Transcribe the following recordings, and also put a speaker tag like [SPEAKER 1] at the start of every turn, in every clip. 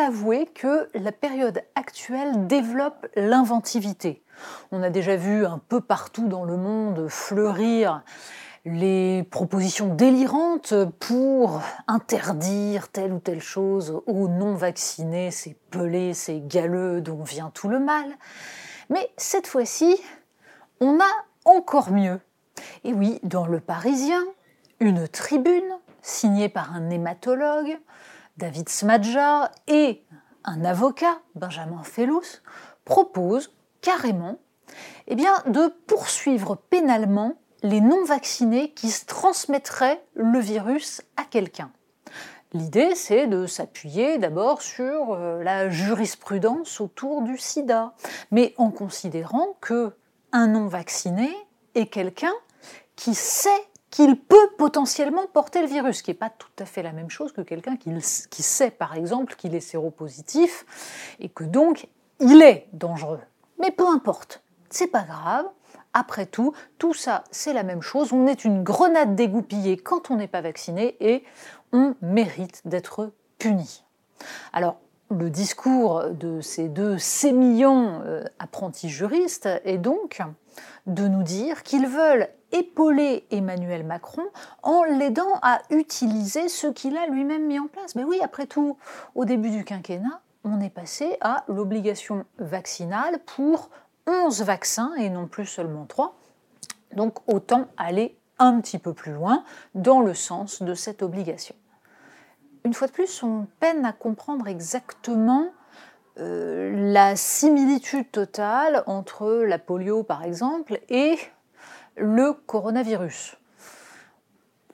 [SPEAKER 1] Avouer que la période actuelle développe l'inventivité. On a déjà vu un peu partout dans le monde fleurir les propositions délirantes pour interdire telle ou telle chose aux non-vaccinés, c'est pelé, c'est galeux dont vient tout le mal. Mais cette fois-ci, on a encore mieux. Et oui, dans le Parisien, une tribune signée par un hématologue, David Smadja, et un avocat, Benjamin Fellous, propose carrément eh de poursuivre pénalement les non-vaccinés qui se transmettraient le virus à quelqu'un. L'idée, c'est de s'appuyer d'abord sur euh, la jurisprudence autour du sida, mais en considérant que un non-vacciné est quelqu'un qui sait qu'il peut potentiellement porter le virus, ce qui n'est pas tout à fait la même chose que quelqu'un qui, sait par exemple qu'il est séropositif et que donc il est dangereux. Mais peu importe, c'est pas grave. Après tout, tout ça, c'est la même chose. On est une grenade dégoupillée quand on n'est pas vacciné et on mérite d'être puni. Alors, le discours de ces deux sémillants euh, apprentis juristes est donc de nous dire qu'ils veulent épauler Emmanuel Macron en l'aidant à utiliser ce qu'il a lui-même mis en place. Mais oui, après tout, au début du quinquennat, on est passé à l'obligation vaccinale pour 11 vaccins et non plus seulement 3. Donc autant aller un petit peu plus loin dans le sens de cette obligation. Une fois de plus, on peine à comprendre exactement euh, la similitude totale entre la polio, par exemple, et le coronavirus.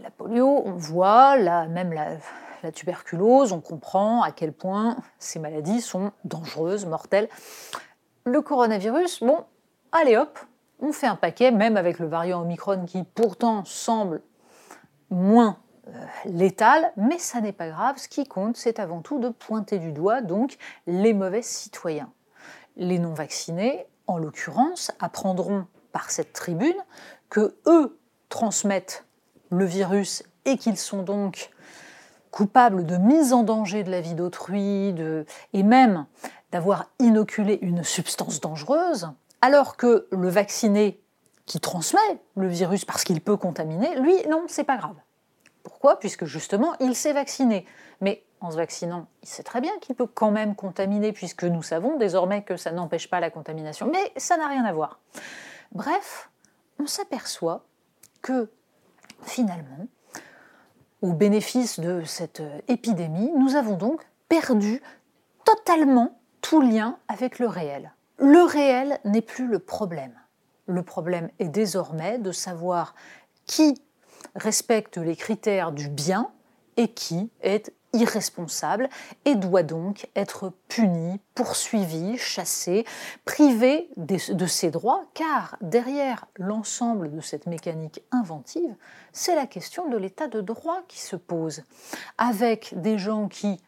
[SPEAKER 1] La polio, on voit, même la, la tuberculose, on comprend à quel point ces maladies sont dangereuses, mortelles. Le coronavirus, bon, allez hop, on fait un paquet, même avec le variant Omicron qui pourtant semble moins euh, létal, mais ça n'est pas grave. Ce qui compte, c'est avant tout de pointer du doigt donc les mauvais citoyens. Les non vaccinés, en l'occurrence, apprendront par cette tribune que eux transmettent le virus et qu'ils sont donc coupables de mise en danger de la vie d'autrui, et même d'avoir inoculé une substance dangereuse, alors que le vacciné qui transmet le virus parce qu'il peut contaminer, lui, non, c'est pas grave. Pourquoi? Puisque justement, il s'est vacciné. Mais en se vaccinant, il sait très bien qu'il peut quand même contaminer, puisque nous savons désormais que ça n'empêche pas la contamination. Mais ça n'a rien à voir. Bref, on s'aperçoit que finalement, au bénéfice de cette épidémie, nous avons donc perdu totalement tout lien avec le réel. Le réel n'est plus le problème. Le problème est désormais de savoir qui respecte les critères du bien et qui est irresponsable et doit donc être puni, poursuivi, chassé, privé de ses droits, car derrière l'ensemble de cette mécanique inventive, c'est la question de l'état de droit qui se pose, avec des gens qui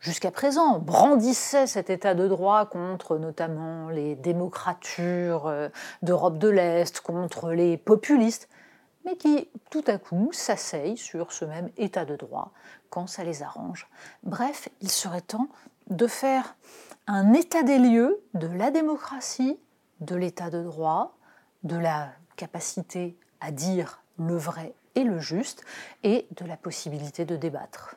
[SPEAKER 1] jusqu'à présent, brandissait cet état de droit contre notamment les démocratures euh, d'Europe de l'Est, contre les populistes, mais qui tout à coup s'asseyent sur ce même état de droit quand ça les arrange. Bref, il serait temps de faire un état des lieux de la démocratie, de l'état de droit, de la capacité à dire le vrai et le juste, et de la possibilité de débattre.